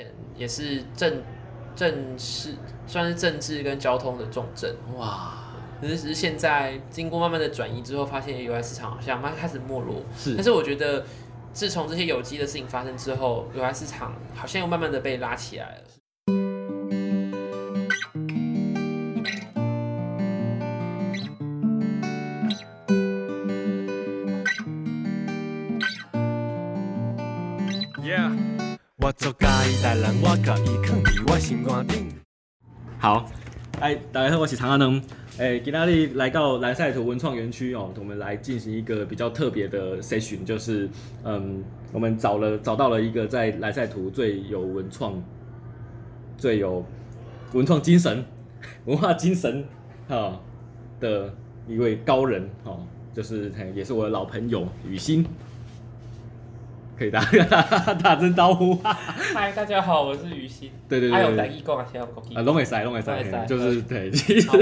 前也是政政事，算是政治跟交通的重镇。哇！可是只是现在经过慢慢的转移之后，发现 UI 市场好像慢慢开始没落。是，但是我觉得自从这些有机的事情发生之后，有害市场好像又慢慢的被拉起来了。好，哎，大家好，我是长安能。哎，今天你来到蓝赛图文创园区哦，我们来进行一个比较特别的 session，就是嗯，我们找了找到了一个在蓝赛图最有文创、最有文创精神、文化精神哈的一位高人哈，就是也是我的老朋友雨欣。可以打 打声招呼。嗨，大家好，我是于心。对对对，还有来义工啊，其他国啊，拢会塞，拢会塞，就是对。好，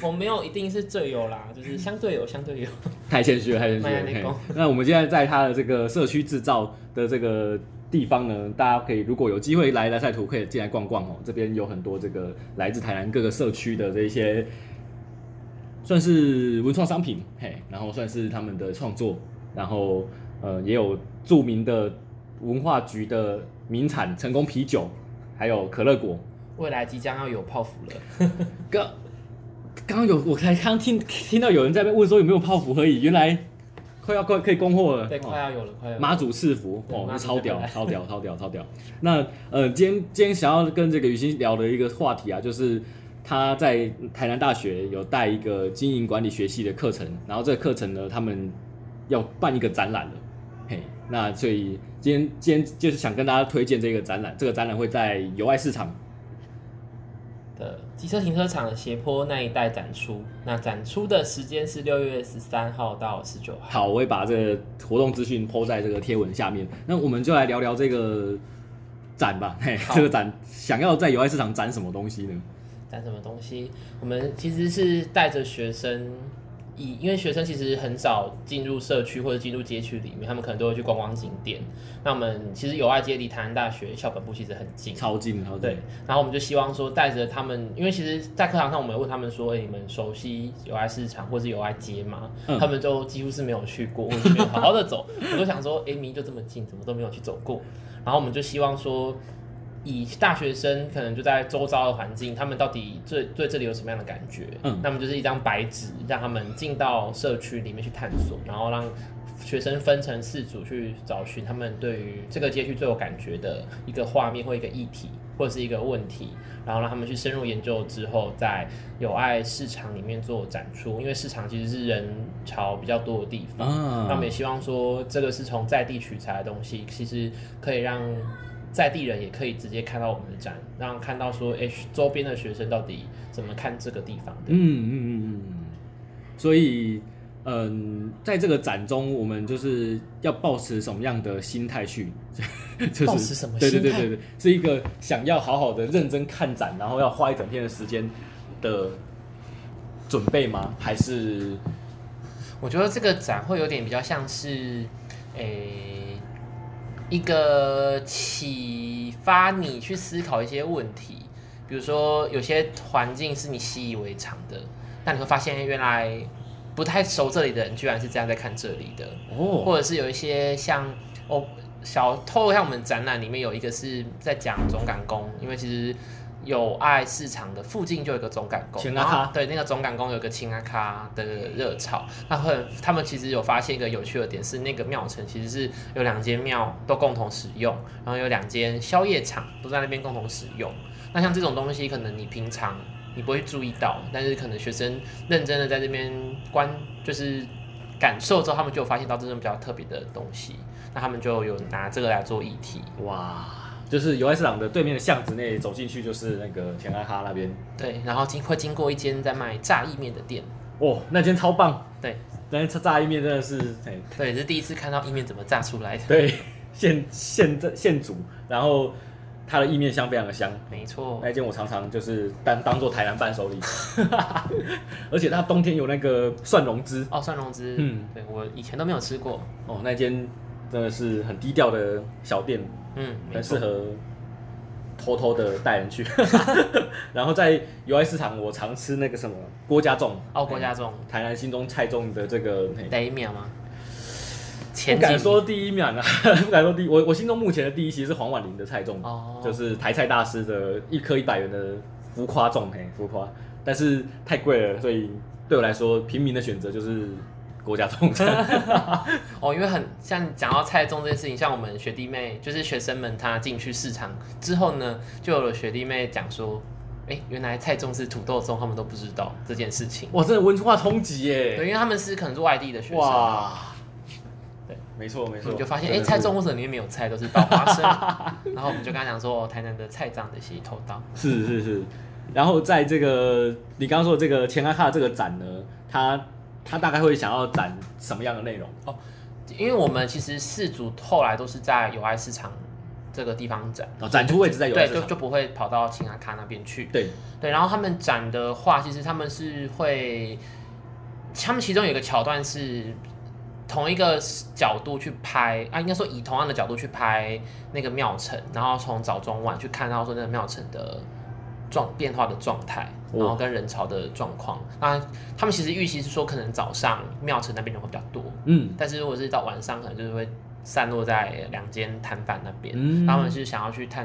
我我没有一定是最有啦，就是相对有，相对有。太谦虚了，太谦虚了。那我们现在在他的这个社区制造的这个地方呢，大家可以如果有机会来蓝晒图，可以进来逛逛哦。这边有很多这个来自台南各个社区的这一些，算是文创商品，嘿，然后算是他们的创作，然后。呃，也有著名的文化局的名产成功啤酒，还有可乐果。未来即将要有泡芙了。刚刚刚有，我才刚听听到有人在问说有没有泡芙可以，原来快要快可以供货了。对，快要有了，快要。妈祖赐福哦，那超屌，超屌，超屌，超屌。那呃，今天今天想要跟这个雨欣聊的一个话题啊，就是他在台南大学有带一个经营管理学系的课程，然后这个课程呢，他们要办一个展览了。那所以今天今天就是想跟大家推荐这个展览，这个展览会在友爱市场的机车停车场的斜坡那一带展出。那展出的时间是六月十三号到十九号。好，我会把这个活动资讯 po 在这个贴文下面。那我们就来聊聊这个展吧。嘿，这个展想要在友爱市场展什么东西呢？展什么东西？我们其实是带着学生。以因为学生其实很少进入社区或者进入街区里面，他们可能都会去观光景点。那我们其实友爱街离台南大学校本部其实很近，超近，超近。对，然后我们就希望说带着他们，因为其实，在课堂上我们问他们说：“哎，你们熟悉友爱市场或是友爱街吗？”嗯、他们就几乎是没有去过，或者没有好好的走。我都想说：“哎，明明就这么近，怎么都没有去走过？”然后我们就希望说。以大学生可能就在周遭的环境，他们到底对对这里有什么样的感觉？嗯，那么就是一张白纸，让他们进到社区里面去探索，然后让学生分成四组去找寻他们对于这个街区最有感觉的一个画面或一个议题或者是一个问题，然后让他们去深入研究之后，在友爱市场里面做展出。因为市场其实是人潮比较多的地方，那我们也希望说，这个是从在地取材的东西，其实可以让。在地人也可以直接看到我们的展，让看到说，哎，周边的学生到底怎么看这个地方的？嗯嗯嗯嗯。所以，嗯，在这个展中，我们就是要抱持什么样的心态去？就是、抱持什么心态？对对对对对，是一个想要好好的认真看展，然后要花一整天的时间的准备吗？还是？我觉得这个展会有点比较像是，诶。一个启发你去思考一些问题，比如说有些环境是你习以为常的，但你会发现原来不太熟这里的人居然是这样在看这里的，哦，或者是有一些像哦小偷像我们展览里面有一个是在讲总感工，因为其实。友爱市场的附近就有一个总赶宫，啊、对，那个总赶工有一个青阿卡的热潮。那很他们其实有发现一个有趣的点是，那个庙城其实是有两间庙都共同使用，然后有两间宵夜场都在那边共同使用。那像这种东西，可能你平常你不会注意到，但是可能学生认真的在这边观，就是感受之后，他们就有发现到这种比较特别的东西。那他们就有拿这个来做议题，哇。就是友爱市场的对面的巷子内走进去，就是那个田爱哈那边。对，然后经会经过一间在卖炸意面的店。哦，那间超棒。对，那间炸意面真的是，对，是第一次看到意面怎么炸出来的。对，现现在现煮，然后它的意面香非常的香。没错，那间我常常就是当当做台南伴手礼。而且它冬天有那个蒜蓉汁。哦，蒜蓉汁。嗯，对我以前都没有吃过。哦，那间真的是很低调的小店。嗯，很适合偷偷的带人去。然后在友爱市场，我常吃那个什么郭家粽哦，郭家粽，台南心中菜粽的这个第一名吗？不敢说第一名啊，不敢说第一。我我心中目前的第一其实是黄婉玲的菜粽，哦，就是台菜大师的一颗一百元的浮夸粽，嘿，浮夸，但是太贵了，所以对我来说，平民的选择就是。郭家粽 哦，因为很像讲到菜粽这件事情，像我们学弟妹，就是学生们，他进去市场之后呢，就有了学弟妹讲说，哎、欸，原来菜粽是土豆粽，他们都不知道这件事情。哇，真的文化冲击耶！对，因为他们是可能是外地的学生。哇，对，没错没错。就发现，哎、欸，菜粽为什么里面没有菜，都是包花生？然后我们就跟他讲说，台南的菜长的协议偷盗。是是是。然后在这个你刚刚说的这个前阿卡这个展呢，它。他大概会想要展什么样的内容？哦，因为我们其实四组后来都是在友爱市场这个地方展，哦，展出位置在友爱市场，对，就就不会跑到青阿卡那边去。对对，然后他们展的话，其实他们是会，他们其中有一个桥段是同一个角度去拍啊，应该说以同样的角度去拍那个庙城，然后从早中晚去看到说那个庙城的。状变化的状态，然后跟人潮的状况，那、哦、他们其实预期是说，可能早上庙城那边人会比较多，嗯，但是如果是到晚上，可能就是会散落在两间摊贩那边，嗯，他们是想要去探，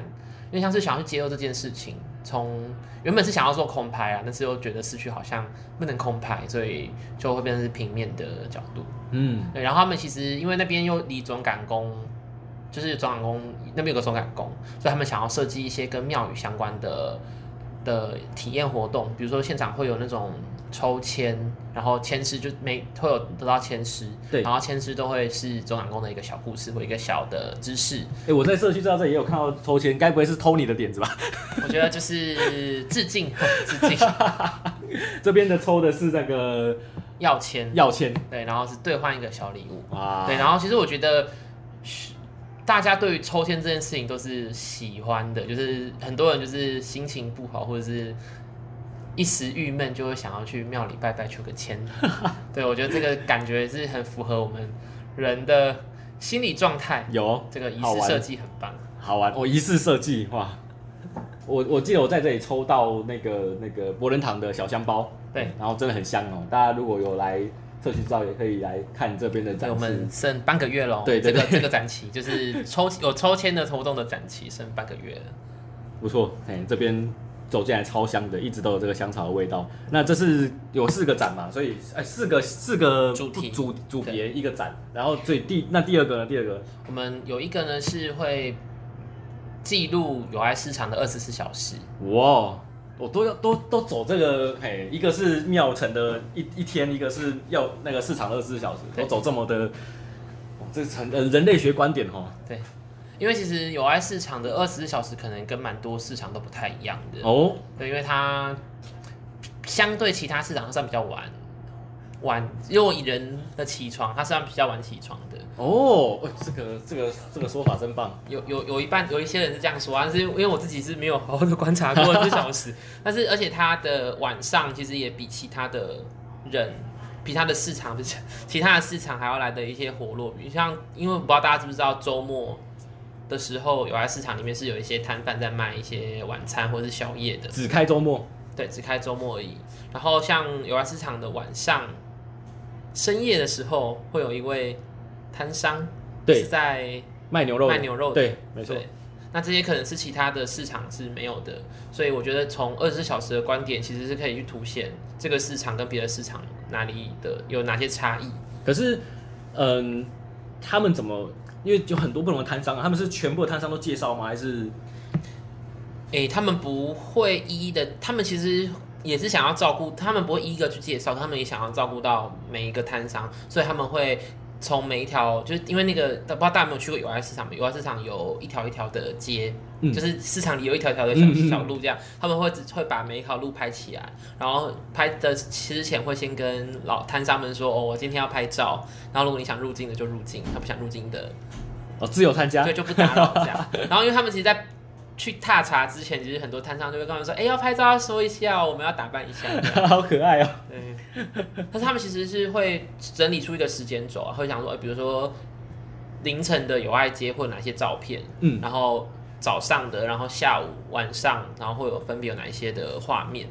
因为像是想要去揭露这件事情，从原本是想要做空拍啊，但是又觉得市区好像不能空拍，所以就会变成是平面的角度，嗯，对，然后他们其实因为那边又离总赶宫，就是总赶宫那边有个总赶宫，所以他们想要设计一些跟庙宇相关的。的体验活动，比如说现场会有那种抽签，然后签诗就每会有得到签诗，对，然后签诗都会是总长宫的一个小故事或一个小的知识。哎、欸，我在社区知道这也有看到抽签，该不会是偷你的点子吧？我觉得就是致敬，致敬。这边的抽的是那个要签，要签，对，然后是兑换一个小礼物啊，对，然后其实我觉得。大家对于抽签这件事情都是喜欢的，就是很多人就是心情不好或者是一时郁闷，就会想要去庙里拜拜求个签。对，我觉得这个感觉是很符合我们人的心理状态。有这个仪式设计很棒，好玩。我仪式设计哇，我我记得我在这里抽到那个那个博仁堂的小香包，对，然后真的很香哦。大家如果有来。社区照也可以来看这边的展。我们剩半个月喽。对，这个这个展期就是抽 有抽签的活动的展期，剩半个月了。不错，哎，这边走进来超香的，一直都有这个香草的味道。那这是有四个展嘛，所以哎，四个四个主题主主别一个展，然后最第那第二个呢？第二个我们有一个呢是会记录友爱市场的二十四小时。哇！我都要都都走这个，嘿，一个是庙城的一一天，一个是要那个市场二十四小时，都走这么的，这成呃人类学观点哦。对，因为其实友爱市场的二十四小时可能跟蛮多市场都不太一样的哦。对，因为它相对其他市场算比较晚。晚，因为以人的起床，他是算比较晚起床的。哦，这个这个这个说法真棒。有有有一半有一些人是这样说啊，但是因为我自己是没有好好的观察过这个小时，但是而且他的晚上其实也比其他的人，比他的市场不是 其他的市场还要来的一些活络。比如像，因为我不知道大家知不知道，周末的时候，友爱市场里面是有一些摊贩在卖一些晚餐或者是宵夜的，只开周末。对，只开周末而已。然后像友爱市场的晚上。深夜的时候，会有一位摊商，对，是在卖牛肉，卖牛肉的，对，没错。那这些可能是其他的市场是没有的，所以我觉得从二十四小时的观点，其实是可以去凸显这个市场跟别的市场哪里的有哪些差异。可是，嗯，他们怎么？因为有很多不同的摊商啊，他们是全部的摊商都介绍吗？还是？哎、欸，他们不会一一的，他们其实。也是想要照顾，他们不会一个去介绍，他们也想要照顾到每一个摊商，所以他们会从每一条，就是因为那个不知道大家有没有去过友爱市场？友爱市场有一条一条的街，嗯、就是市场里有一条条的小小路，这样他们会会把每一条路拍起来，然后拍的之前会先跟老摊商们说，哦，我今天要拍照，然后如果你想入境的就入境，他不想入境的，哦，自由参加，对，就不打扰这样。然后因为他们其实，在去踏查之前，其实很多摊商就会跟我们说：“哎、欸，要拍照要说一下，我们要打扮一下。”好可爱哦。对，但是他们其实是会整理出一个时间轴啊，会想说，比如说凌晨的友爱街或哪些照片，嗯，然后早上的，然后下午、晚上，然后会有分别有哪一些的画面。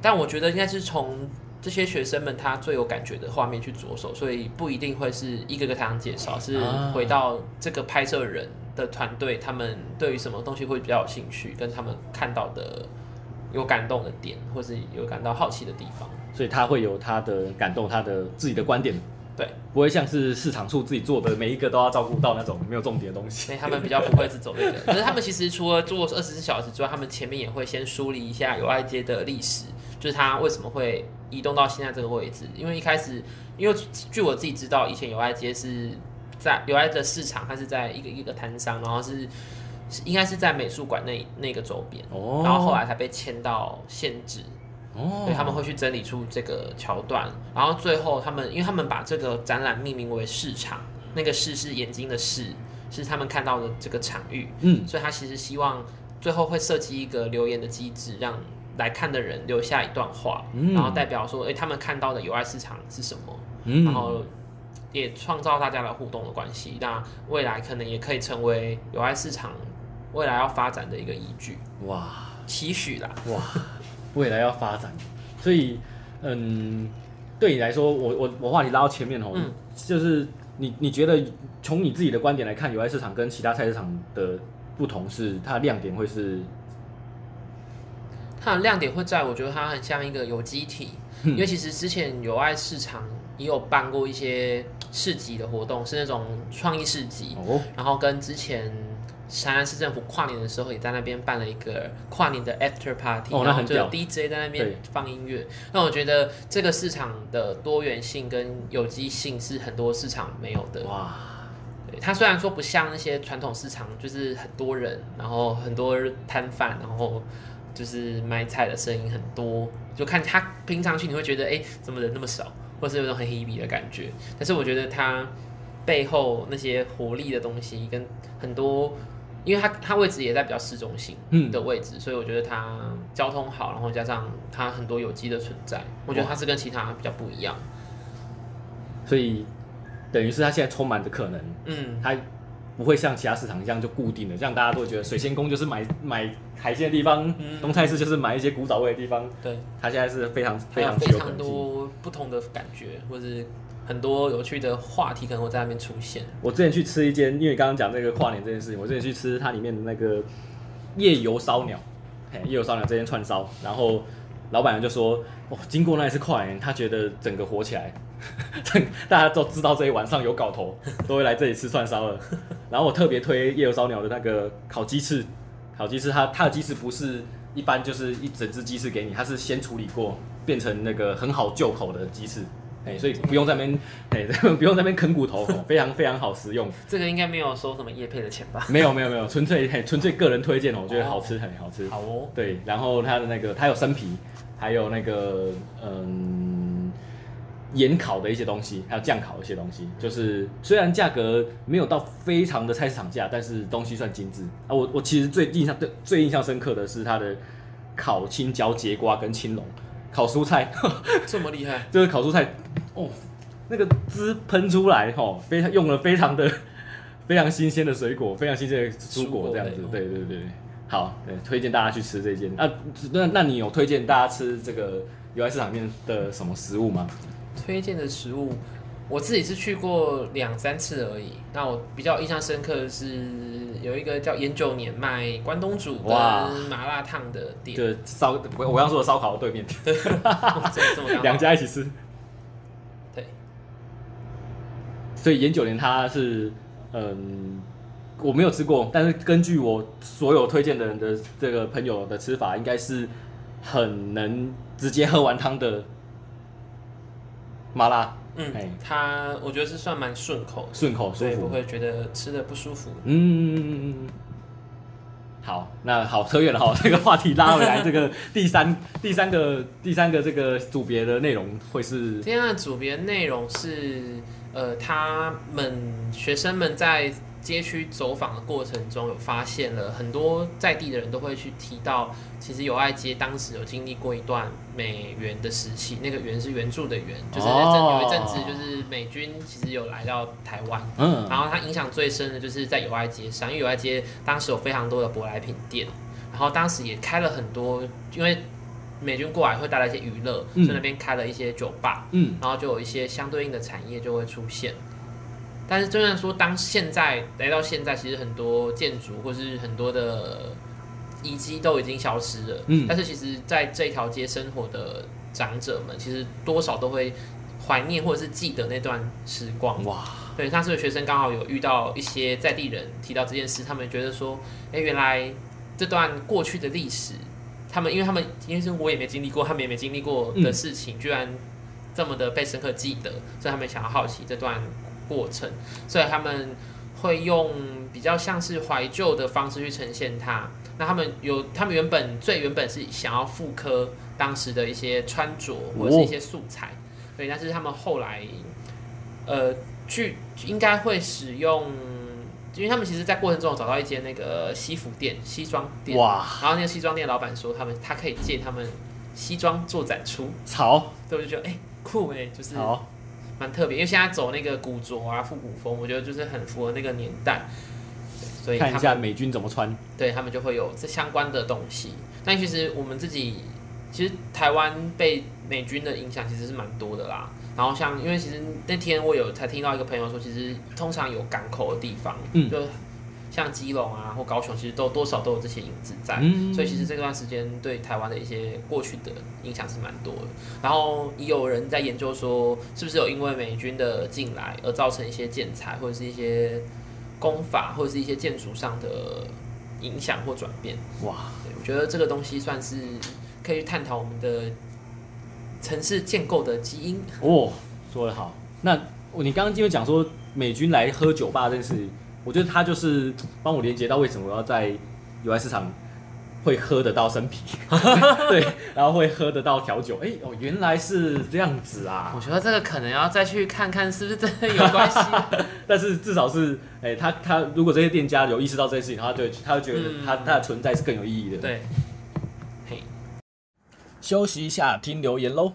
但我觉得应该是从这些学生们他最有感觉的画面去着手，所以不一定会是一个个台上介绍，是回到这个拍摄人的团队，他们对于什么东西会比较有兴趣，跟他们看到的有感动的点，或是有感到好奇的地方，所以他会有他的感动，他的自己的观点，对，不会像是市场处自己做的每一个都要照顾到那种没有重点的东西，所 以他们比较不会是走这个，可是他们其实除了做二十四小时之外，他们前面也会先梳理一下友爱街的历史。就是他为什么会移动到现在这个位置？因为一开始，因为据我自己知道，以前友爱街是在友爱的市场，它是在一个一个摊商，然后是应该是在美术馆那那个周边，哦，然后后来才被迁到现址，哦，所以他们会去整理出这个桥段，然后最后他们，因为他们把这个展览命名为市场，那个市是眼睛的市，是他们看到的这个场域，嗯，所以他其实希望最后会设计一个留言的机制，让。来看的人留下一段话，嗯、然后代表说，哎、欸，他们看到的友爱市场是什么？嗯、然后也创造大家的互动的关系。那未来可能也可以成为友爱市场未来要发展的一个依据。哇，期许啦！哇，未来要发展，所以，嗯，对你来说，我我我话题拉到前面哦，嗯、就是你你觉得从你自己的观点来看，友爱市场跟其他菜市场的不同是它的亮点会是？它的亮点会在，我觉得它很像一个有机体，嗯、因为其实之前友爱市场也有办过一些市集的活动，是那种创意市集，哦、然后跟之前台南市政府跨年的时候也在那边办了一个跨年的 after party，、哦、然后就有 DJ 在那边放音乐。那我觉得这个市场的多元性跟有机性是很多市场没有的。哇，对，它虽然说不像那些传统市场，就是很多人，然后很多摊贩，然后。就是卖菜的声音很多，就看他平常去你会觉得，哎、欸，怎么人那么少，或是有种很 heavy 的感觉。但是我觉得它背后那些活力的东西，跟很多，因为它它位置也在比较市中心的位置，嗯、所以我觉得它交通好，然后加上它很多有机的存在，我觉得它是跟其他比较不一样。所以等于是它现在充满着可能，嗯，它。不会像其他市场一样就固定的，这样大家都会觉得水仙宫就是买买海鲜的地方，嗯、东菜市就是买一些古早味的地方。对，它现在是非常非常非常多不同的感觉，或者很多有趣的话题可能会在那边出现。我之前去吃一间，因为刚刚讲那个跨年这件事情，我之前去吃它里面的那个夜游烧鸟，嘿，夜游烧鸟这间串烧，然后老板娘就说，哦，经过那一次跨年，他觉得整个火起来。大家都知道这一晚上有搞头，都会来这里吃串烧了。然后我特别推夜游烧鸟的那个烤鸡翅，烤鸡翅它它的鸡翅不是一般就是一整只鸡翅给你，它是先处理过变成那个很好就口的鸡翅，哎，所以不用在那边哎 不用在那边啃骨头，非常非常好食用。这个应该没有收什么叶配的钱吧？没有没有没有，纯粹纯粹个人推荐哦，我觉得好吃很好吃。好哦。对，然后它的那个它有生皮，还有那个嗯。盐烤的一些东西，还有酱烤的一些东西，就是虽然价格没有到非常的菜市场价，但是东西算精致啊。我我其实最印象最最印象深刻的是它的烤青椒、节瓜跟青龙，烤蔬菜 这么厉害，就是烤蔬菜哦，那个汁喷出来哦，非常用了非常的非常新鲜的水果，非常新鲜的蔬果这样子，对对对，好，对，推荐大家去吃这间啊。那那你有推荐大家吃这个友爱市场里面的什么食物吗？推荐的食物，我自己是去过两三次而已。那我比较印象深刻的是有一个叫烟九年卖关东煮跟麻辣烫的店，对烧我我刚说的烧烤的对面，对，两家一起吃。对，所以烟九年它是嗯，我没有吃过，但是根据我所有推荐的人的这个朋友的吃法，应该是很能直接喝完汤的。麻辣，嗯，它我觉得是算蛮顺口，顺口舒服，不会觉得吃的不舒服。嗯，好，那好，扯远了哈，这个话题拉回来，这个第三、第三个、第三个这个组别的内容会是，今天的组别内容是，呃，他们学生们在街区走访的过程中，有发现了很多在地的人都会去提到，其实友爱街当时有经历过一段美元的时期，那个援是援助的援，就是有一阵子就是美军其实有来到台湾，嗯，然后它影响最深的就是在友爱街上，因为友爱街当时有非常多的舶来品店，然后当时也开了很多，因为美军过来会带来一些娱乐，嗯、那边开了一些酒吧，嗯，然后就有一些相对应的产业就会出现。但是，就算说当现在来到现在，其实很多建筑或是很多的遗迹都已经消失了。嗯。但是，其实在这条街生活的长者们，其实多少都会怀念或者是记得那段时光。哇。对，上次的学生刚好有遇到一些在地人提到这件事，他们觉得说，哎，原来这段过去的历史，他们因为他们因为是我也没经历过，他们也没经历过的事情，嗯、居然这么的被深刻记得，所以他们想要好奇这段。过程，所以他们会用比较像是怀旧的方式去呈现它。那他们有，他们原本最原本是想要复刻当时的一些穿着或者是一些素材，对。但是他们后来，呃，去应该会使用，因为他们其实，在过程中找到一间那个西服店、西装店，哇。然后那个西装店老板说，他们他可以借他们西装做展出，潮。对，我就觉得哎、欸、酷哎、欸，就是好。蛮特别，因为现在走那个古着啊、复古风，我觉得就是很符合那个年代。所以看一下美军怎么穿，对他们就会有这相关的东西。但其实我们自己，其实台湾被美军的影响其实是蛮多的啦。然后像，因为其实那天我有才听到一个朋友说，其实通常有港口的地方，嗯，就。像基隆啊或高雄，其实都多少都有这些影子在，嗯、所以其实这段时间对台湾的一些过去的影响是蛮多的。然后也有人在研究说，是不是有因为美军的进来而造成一些建材或者是一些工法或者是一些建筑上的影响或转变？哇，对，我觉得这个东西算是可以探讨我们的城市建构的基因。哦，说得好。那你刚刚因为讲说美军来喝酒吧这件事。我觉得他就是帮我连接到为什么我要在友爱市场会喝得到生啤，对，然后会喝得到调酒。哎、欸、哦，原来是这样子啊！我觉得这个可能要再去看看是不是真的有关系。但是至少是，哎、欸，他他如果这些店家有意识到这件事情，他对他就觉得他他的存在是更有意义的。对，嘿，休息一下，听留言喽。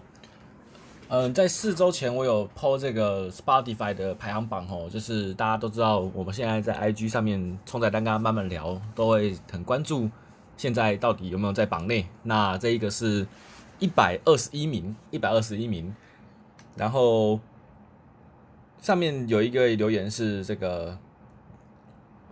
嗯，在四周前我有 po 这个 Spotify 的排行榜哦，就是大家都知道，我们现在在 IG 上面冲在单跟慢慢聊，都会很关注现在到底有没有在榜内。那这一个是一百二十一名，一百二十一名，然后上面有一个留言是这个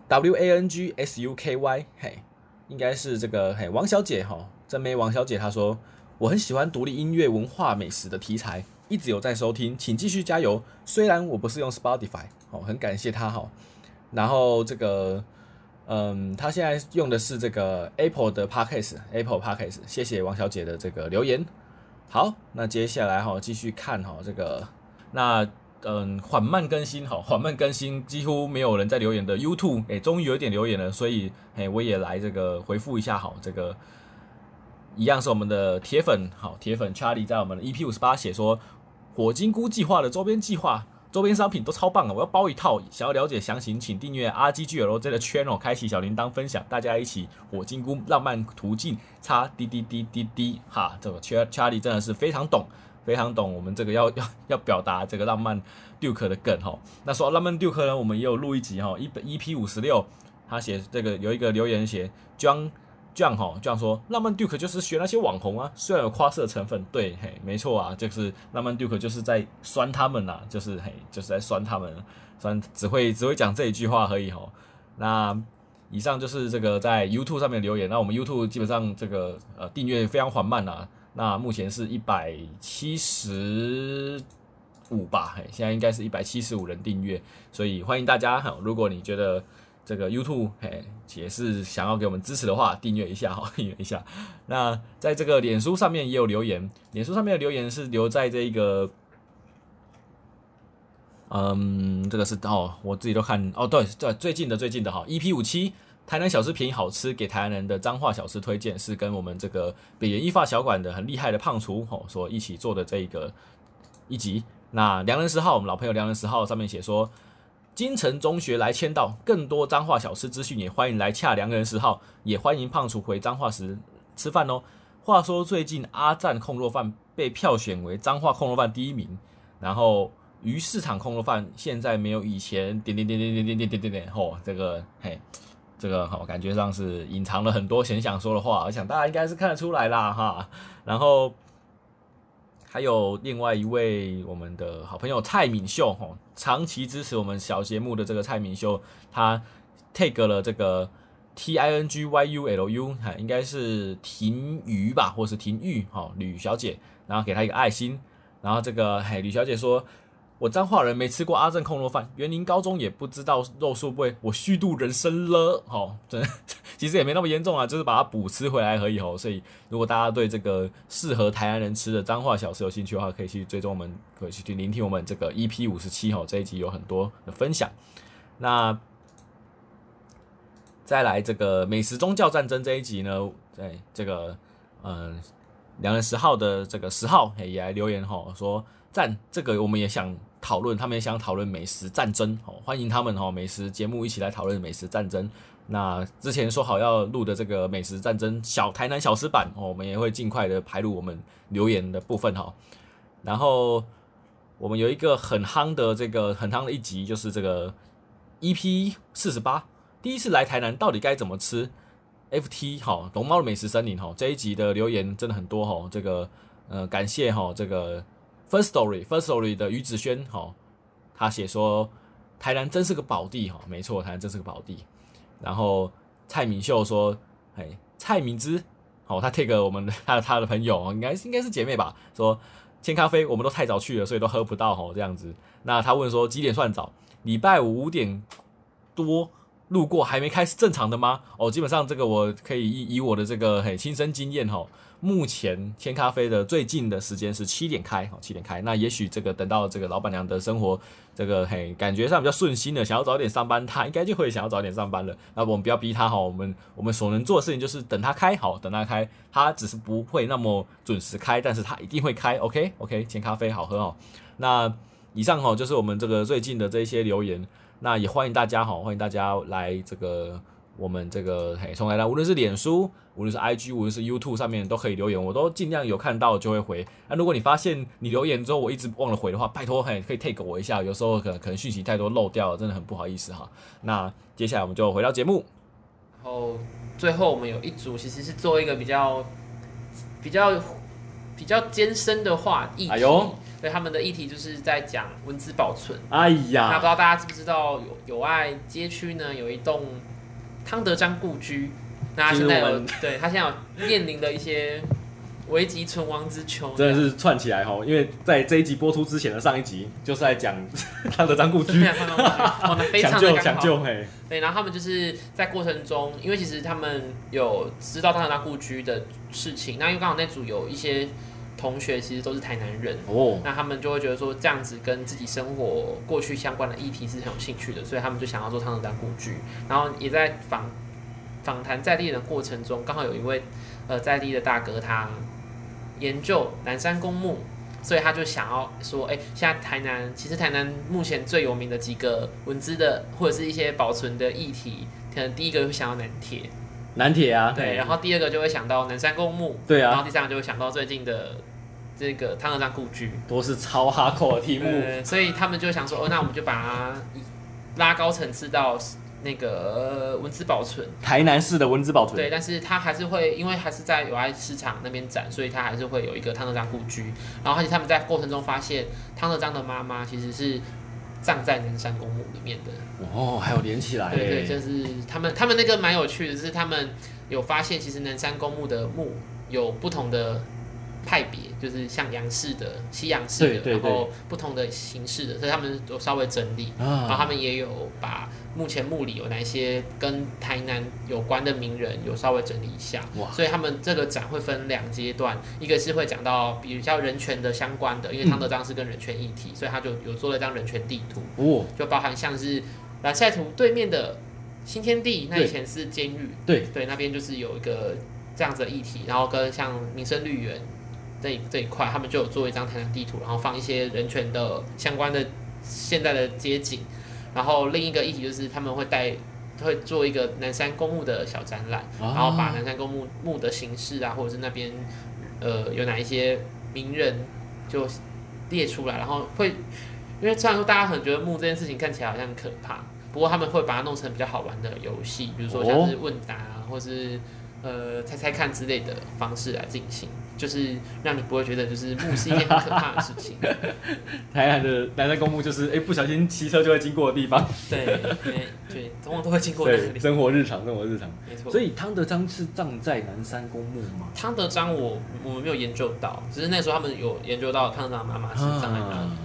W A N G S U K Y，嘿，应该是这个嘿王小姐哈，真美王小姐她说。我很喜欢独立音乐、文化、美食的题材，一直有在收听，请继续加油。虽然我不是用 Spotify，哦，很感谢他哈。然后这个，嗯，他现在用的是这个 Apple 的 Podcast，Apple Podcast。谢谢王小姐的这个留言。好，那接下来哈，继续看哈这个，那嗯，缓慢更新哈，缓慢更新，几乎没有人在留言的 YouTube，哎，终于有点留言了，所以哎，我也来这个回复一下哈，这个。一样是我们的铁粉，好，铁粉 Charlie 在我们的 EP 五十八写说，火金菇计划的周边计划、周边商品都超棒啊！我要包一套，想要了解详情，请订阅 RGGLJ 的 channel，开启小铃铛分享，大家一起火金菇浪漫途径，叉滴滴滴滴滴，哈，这个 Charlie 真的是非常懂，非常懂我们这个要要要表达这个浪漫 Duke 的梗哈。那说浪漫 Duke 呢，我们也有录一集哈，一本 EP 五十六，他写这个有一个留言写将。这样哈，这样说，浪漫 Duke 就是学那些网红啊，虽然有夸色成分，对，嘿，没错啊，就是浪漫 Duke 就是在酸他们呐、啊，就是嘿，就是在酸他们，酸只会只会讲这一句话而已哈。那以上就是这个在 YouTube 上面留言，那我们 YouTube 基本上这个呃订阅非常缓慢呐，那目前是一百七十五吧，嘿，现在应该是一百七十五人订阅，所以欢迎大家哈，如果你觉得。这个 YouTube 嘿，也是想要给我们支持的话，订阅一下哈，订阅一下。那在这个脸书上面也有留言，脸书上面的留言是留在这一个，嗯，这个是哦，我自己都看哦，对对，最近的最近的哈，EP 五七，台南小吃便宜好吃，给台南人的彰化小吃推荐，是跟我们这个北元一发小馆的很厉害的胖厨哦所一起做的这一个一集。那良人十号，我们老朋友良人十号上面写说。金城中学来签到，更多彰化小吃资讯也欢迎来洽良人十号，也欢迎胖厨回彰化时吃饭哦。话说最近阿赞控肉饭被票选为彰化控肉饭第一名，然后鱼市场控肉饭现在没有以前点点点点点点点点点点吼，这个嘿，这个好感觉上是隐藏了很多想想说的话，我想大家应该是看得出来啦哈。然后还有另外一位我们的好朋友蔡敏秀哈，长期支持我们小节目的这个蔡敏秀，他 take 了这个。T I N G Y U L U，哈，应该是婷瑜吧，或是婷玉，哈，吕小姐，然后给她一个爱心，然后这个，嘿，吕小姐说，我彰化人没吃过阿正控肉饭，园林高中也不知道肉素贵，我虚度人生了，哈，真的，其实也没那么严重啊，就是把它补吃回来而已，哦，所以如果大家对这个适合台南人吃的彰化小吃有兴趣的话，可以去追踪我们，可以去去聆听我们这个 E P 五十七，吼，这一集有很多的分享，那。再来这个美食宗教战争这一集呢，在这个嗯，两人十号的这个十号也来留言吼，说赞这个我们也想讨论，他们也想讨论美食战争哦，欢迎他们哈，美食节目一起来讨论美食战争。那之前说好要录的这个美食战争小台南小吃版哦，我们也会尽快的排入我们留言的部分哈。然后我们有一个很夯的这个很夯的一集，就是这个 EP 四十八。第一次来台南，到底该怎么吃？FT 好，龙猫的美食森林哈，这一集的留言真的很多哈。这个呃，感谢哈，这个 First Story First Story 的于子轩哈，他写说台南真是个宝地哈，没错，台南真是个宝地。然后蔡明秀说，哎，蔡明之好，他 take 我们他的他的朋友，应该应该是姐妹吧？说千咖啡我们都太早去了，所以都喝不到哈，这样子。那他问说几点算早？礼拜五五点多。路过还没开是正常的吗？哦，基本上这个我可以以以我的这个嘿亲身经验哈，目前千咖啡的最近的时间是七点开，哦七点开。那也许这个等到这个老板娘的生活这个嘿感觉上比较顺心的，想要早点上班，她应该就会想要早点上班了。那我们不要逼她哈，我们我们所能做的事情就是等她开，好等她开，她只是不会那么准时开，但是她一定会开。OK OK，千咖啡好喝哦。那以上哈就是我们这个最近的这一些留言。那也欢迎大家哈，欢迎大家来这个我们这个嘿，从来来，无论是脸书，无论是 IG，无论是 YouTube 上面都可以留言，我都尽量有看到就会回。那如果你发现你留言之后我一直忘了回的话，拜托嘿，可以 take 我一下，有时候可能可能讯息太多漏掉了，真的很不好意思哈。那接下来我们就回到节目，然后最后我们有一组其实是做一个比较比较比较艰深的话题。哎呦。对，他们的议题就是在讲文字保存。哎呀，那不知道大家知不知道有友爱街区呢，有一栋汤德章故居，那他现在有对他现在有面临的一些危急存亡之秋，真的是串起来哈。因为在这一集播出之前的上一集就是在讲 汤德章故居，哦，那非常的刚好。嘿对，然后他们就是在过程中，因为其实他们有知道汤德章故居的事情，那因为刚好那组有一些。同学其实都是台南人哦，那他们就会觉得说这样子跟自己生活过去相关的议题是很有兴趣的，所以他们就想要做汤德章故居。然后也在访访谈在地人的过程中，刚好有一位呃在地的大哥，他研究南山公墓，所以他就想要说，哎、欸，现在台南其实台南目前最有名的几个文字的或者是一些保存的议题，可能第一个会想到南铁，南铁啊，对，然后第二个就会想到南山公墓，对啊，然后第三个就会想到最近的。这个汤和章故居都是超哈口的题目，所以他们就想说，哦，那我们就把它拉高层次到那个文字保存，台南市的文字保存。对，但是它还是会，因为还是在友爱市场那边展，所以它还是会有一个汤和章故居。然后而且他们在过程中发现，汤和章的妈妈其实是葬在南山公墓里面的。哦，还有连起来。对对，就是他们他们那个蛮有趣的，是他们有发现，其实南山公墓的墓有不同的。派别就是像洋式的、西洋式的，对对对，然后不同的形式的，所以他们都稍微整理，啊、然后他们也有把目前墓里有哪些跟台南有关的名人有稍微整理一下，哇。所以他们这个展会分两阶段，一个是会讲到比较人权的相关的，因为汤德章是跟人权议题，嗯、所以他就有做了一张人权地图，哦、就包含像是蓝晒图对面的新天地，那以前是监狱，对。对，那边就是有一个这样子的议题，然后跟像民生绿园。这一这一块，他们就有做一张台南地图，然后放一些人权的相关的现在的街景，然后另一个议题就是他们会带会做一个南山公墓的小展览，然后把南山公墓墓的形式啊，或者是那边呃有哪一些名人就列出来，然后会因为虽然说大家可能觉得墓这件事情看起来好像很可怕，不过他们会把它弄成比较好玩的游戏，比如说像是问答啊，或是。呃，猜猜看之类的方式来进行，就是让你不会觉得就是墓是一件很可怕的事情。台南的南山公墓就是，哎、欸，不小心骑车就会经过的地方。对，对，对，往往都会经过的。对，生活日常，生活日常。没错。所以汤德章是葬在南山公墓吗？汤德章我我们没有研究到，只是那时候他们有研究到汤德章妈妈是葬在哪里。啊。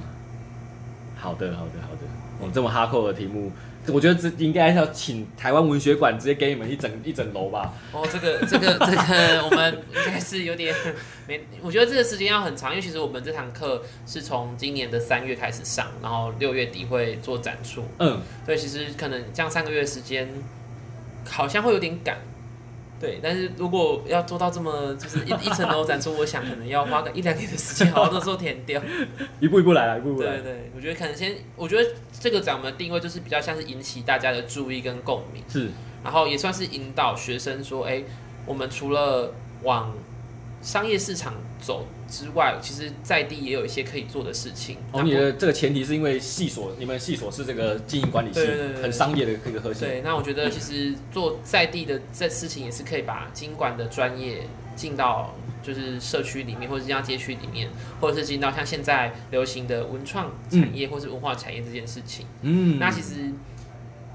好的，好的，好的。我们这么哈扣的题目。我觉得这应该要请台湾文学馆直接给你们一整一整楼吧。哦，这个这个这个，我们应该是有点没。我觉得这个时间要很长，因为其实我们这堂课是从今年的三月开始上，然后六月底会做展出。嗯，所以其实可能这样三个月的时间，好像会有点赶。对，但是如果要做到这么就是一 一层楼展出，我想可能要花个一两年的时间，好好的做填掉，一步一步来，一步一步来。对对，我觉得可能先，我觉得这个展我们的定位就是比较像是引起大家的注意跟共鸣，是，然后也算是引导学生说，哎，我们除了往商业市场走之外，其实在地也有一些可以做的事情。哦，你的这个前提是因为系所，你们系所是这个经营管理系，很商业的一个核心。对，那我觉得其实做在地的这事情也是可以把经管的专业进到就是社区里面，或者进到街区里面，或者是进到像现在流行的文创产业或是文化产业这件事情。嗯，那其实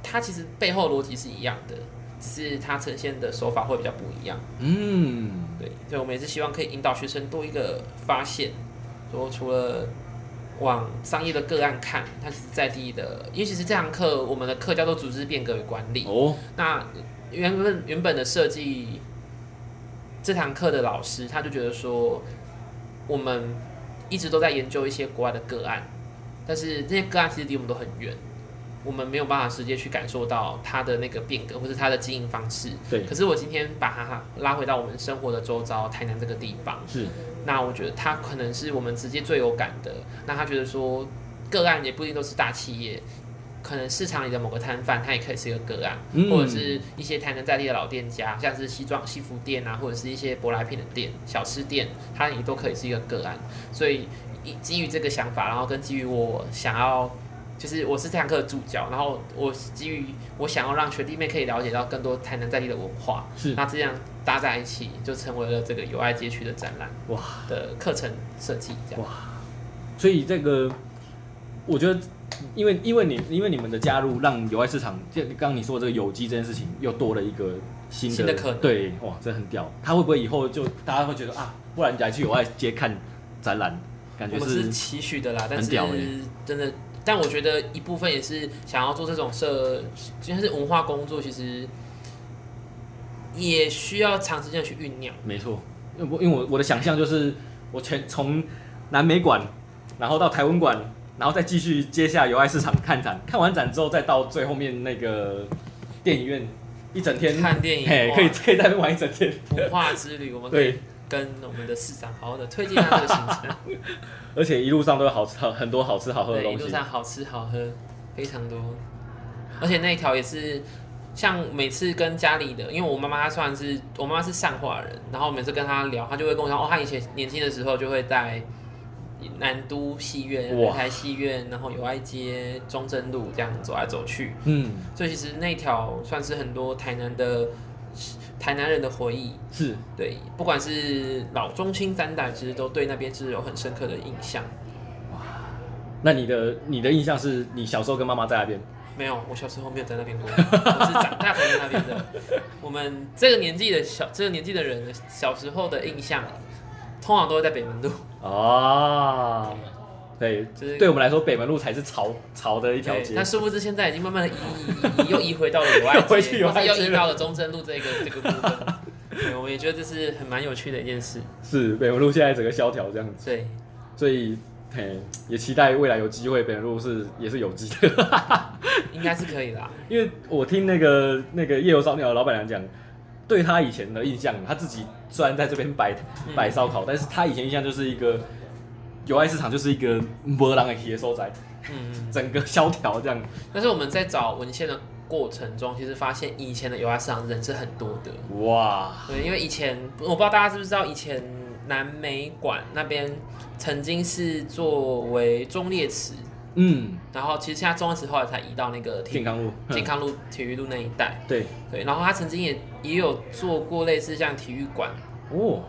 它其实背后逻辑是一样的。只是它呈现的手法会比较不一样。嗯，对，所以我们也是希望可以引导学生多一个发现，说除了往商业的个案看，它其实在地的，尤其是这堂课我们的课叫做组织变革与管理。哦，那原本原本的设计这堂课的老师他就觉得说，我们一直都在研究一些国外的个案，但是这些个案其实离我们都很远。我们没有办法直接去感受到它的那个变革，或是它的经营方式。对。可是我今天把它拉回到我们生活的周遭，台南这个地方。是。那我觉得它可能是我们直接最有感的。那他觉得说，个案也不一定都是大企业，可能市场里的某个摊贩，它也可以是一个个案，嗯、或者是一些台南在地的老店家，像是西装西服店啊，或者是一些舶来品的店、小吃店，它也都可以是一个个案。所以，基于这个想法，然后跟基于我想要。就是我是这堂课的助教，然后我基于我想要让学弟妹可以了解到更多台南在地的文化，是。那这样搭在一起就成为了这个友爱街区的展览哇。的课程设计这样。哇，所以这个我觉得因为因为你因为你们的加入，让友爱市场就刚刚你说的这个有机这件事情又多了一个新的，可能，对哇，真的很屌，他会不会以后就大家会觉得啊，不然你来去友爱街看展览，感觉是，是期许的啦，但是真的。但我觉得一部分也是想要做这种社，就是文化工作，其实也需要长时间去酝酿。没错，因为我因为我我的想象就是，我全从南美馆，然后到台湾馆，然后再继续接下友爱市场看展，看完展之后再到最后面那个电影院一整天看电影，嘿，可以可以在那玩一整天。文化之旅，我们可以跟我们的市长好好的推荐他这个行程。而且一路上都有好吃好很多好吃好喝的东西。一路上好吃好喝非常多，而且那一条也是像每次跟家里的，因为我妈妈她算是我妈妈是善化人，然后每次跟她聊，她就会跟我讲哦，她以前年轻的时候就会在南都戏院、南台戏院，然后友爱街、中正路这样走来走去。嗯，所以其实那条算是很多台南的。台南人的回忆是对，不管是老中青三代，其实都对那边是有很深刻的印象。哇，那你的你的印象是你小时候跟妈妈在那边？没有，我小时候没有在那边过，我是长大才在那边的。我们这个年纪的小这个年纪的人，小时候的印象，通常都会在北门路。哦。对，就是对我们来说，北门路才是潮潮的一条街。那殊不知，现在已经慢慢的移移移，又移回到了 友爱街，又移到了中正路这个这个部分。对，我们也觉得这是很蛮有趣的一件事。是北门路现在整个萧条这样子。对，所以嘿，也期待未来有机会，北门路是也是有机的。应该是可以啦，因为我听那个那个夜游烧鸟的老板娘讲，对他以前的印象，他自己虽然在这边摆摆烧烤，但是他以前印象就是一个。友爱市场就是一个没人会去的所在，嗯，整个萧条这样。但是我们在找文献的过程中，其实发现以前的友爱市场人是很多的。哇，对，因为以前我不知道大家知不知道，以前南美馆那边曾经是作为中烈祠。嗯，然后其实现在中烈池后来才移到那个健康路、健康路体育路那一带。对对，然后他曾经也也有做过类似像体育馆哦，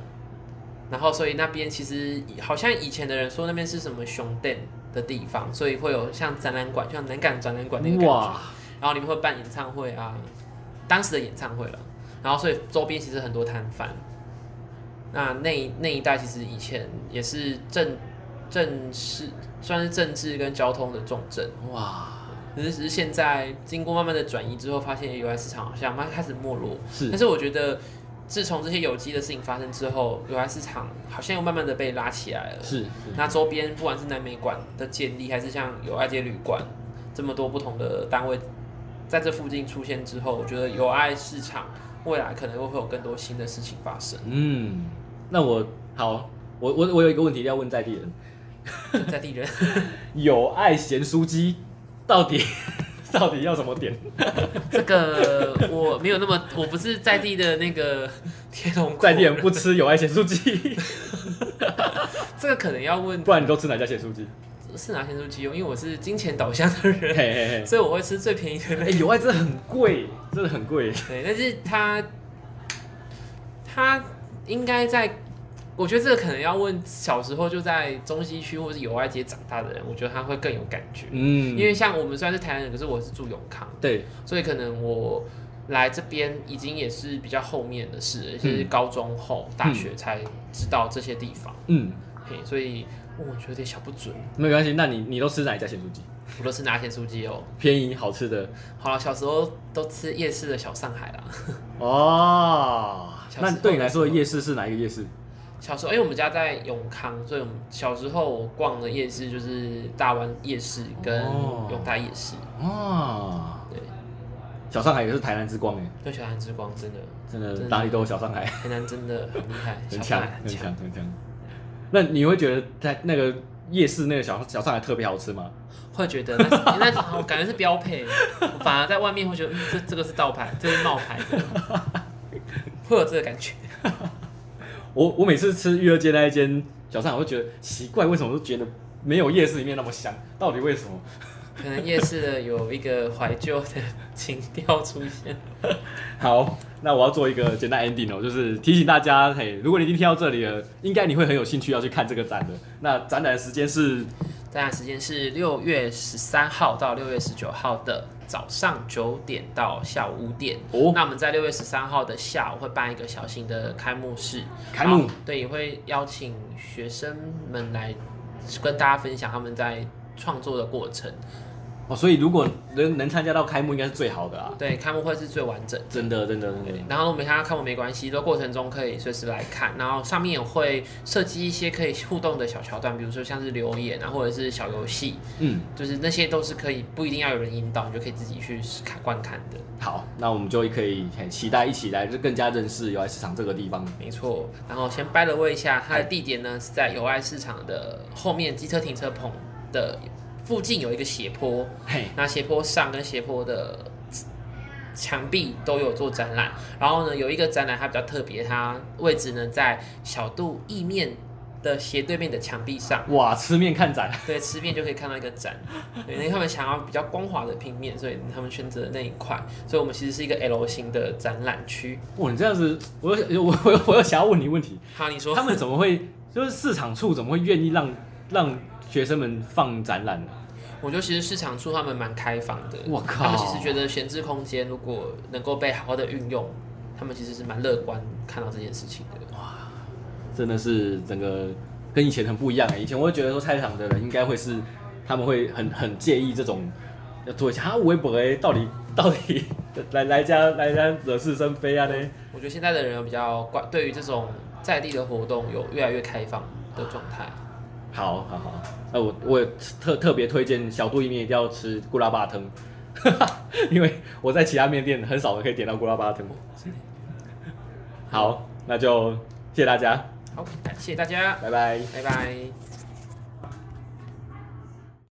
然后所以那边其实好像以前的人说那边是什么熊店的地方，所以会有像展览馆，像南港展览馆那个感觉。哇！然后里面会办演唱会啊，当时的演唱会了。然后所以周边其实很多摊贩。那那那一带其实以前也是政政事。算是政治跟交通的重镇哇，可是只是现在经过慢慢的转移之后，发现 UI 市场好像慢慢开始没落。是，但是我觉得自从这些有机的事情发生之后，友爱市场好像又慢慢的被拉起来了。是，是那周边不管是南美馆的建立，还是像友爱街旅馆这么多不同的单位在这附近出现之后，我觉得友爱市场未来可能会会有更多新的事情发生。嗯，那我好，我我我有一个问题要问在地人。在地人 友爱咸酥鸡，到底到底要怎么点？这个我没有那么，我不是在地的那个 天龙，在地人不吃有爱咸酥鸡。这个可能要问，不然你都吃哪家咸酥鸡？是哪咸酥鸡用？因为我是金钱导向的人，所以我会吃最便宜的。哎，友爱真的很贵，真的很贵。对，但是他他应该在。我觉得这个可能要问小时候就在中西区或者是友爱街长大的人，我觉得他会更有感觉。嗯，因为像我们虽然是台南人，可是我是住永康，对，所以可能我来这边已经也是比较后面的事，也是高中后、嗯、大学才知道这些地方。嗯，嘿，所以我觉得有点小不准。没关系，那你你都吃哪一家咸酥鸡？我都吃哪咸酥鸡哦？便宜好吃的。好了，小时候都吃夜市的小上海啦。哦，那对你来说夜市是哪一个夜市？小时候，因为我们家在永康，所以我们小时候我逛的夜市就是大湾夜市跟永泰夜市。哦，对，小上海也是台南之光哎。对，小南之光真的真的哪里都有小上海。台南真的很厉害，很强很强很强。那你会觉得在那个夜市那个小小上海特别好吃吗？会觉得，那那我感觉是标配，反而在外面会觉得这这个是盗牌，这是冒牌的，会有这个感觉。我我每次吃育乐街那一间小菜，我会觉得奇怪，为什么都觉得没有夜市里面那么香？到底为什么？可能夜市的有一个怀旧的情调出现。好，那我要做一个简单 ending 哦，就是提醒大家，嘿，如果你已经听到这里了，应该你会很有兴趣要去看这个展的。那展览时间是？展览时间是六月十三号到六月十九号的早上九点到下午五点。哦，那我们在六月十三号的下午会办一个小型的开幕式。开幕？对，也会邀请学生们来跟大家分享他们在创作的过程。哦，所以如果能能参加到开幕，应该是最好的啊。对，开幕会是最完整。真的，真的，真的。然后我们看到开幕没关系，这过程中可以随时来看。然后上面也会设计一些可以互动的小桥段，比如说像是留言啊，或者是小游戏。嗯，就是那些都是可以，不一定要有人引导，你就可以自己去看观看的。好，那我们就可以很期待一起来，就更加认识友爱市场这个地方。没错。然后先掰了问一下，它的地点呢是在友爱市场的后面机车停车棚的。附近有一个斜坡，嘿，那斜坡上跟斜坡的墙壁都有做展览。然后呢，有一个展览它比较特别，它位置呢在小度意面的斜对面的墙壁上。哇，吃面看展？对，吃面就可以看到一个展。对，因为他们想要比较光滑的平面，所以他们选择那一块。所以我们其实是一个 L 型的展览区。哇，你这样子，我有我我我有想要问你问题。好，你说。他们怎么会就是市场处怎么会愿意让让？学生们放展览，我觉得其实市场处他们蛮开放的。我靠，他们其实觉得闲置空间如果能够被好好的运用，他们其实是蛮乐观看到这件事情的。哇，真的是整个跟以前很不一样哎！以前我会觉得说菜场的人应该会是他们会很很介意这种要做一下啊，微博哎，到底到底来来家来家惹是生非啊呢？我觉得现在的人比较关，对于这种在地的活动有越来越开放的状态。好好好，那我我也特特别推荐小杜意面一定要吃咕拉巴汤，因为我在其他面店很少可以点到咕拉巴汤。好，那就谢谢大家。好，感谢大家，拜拜，拜拜。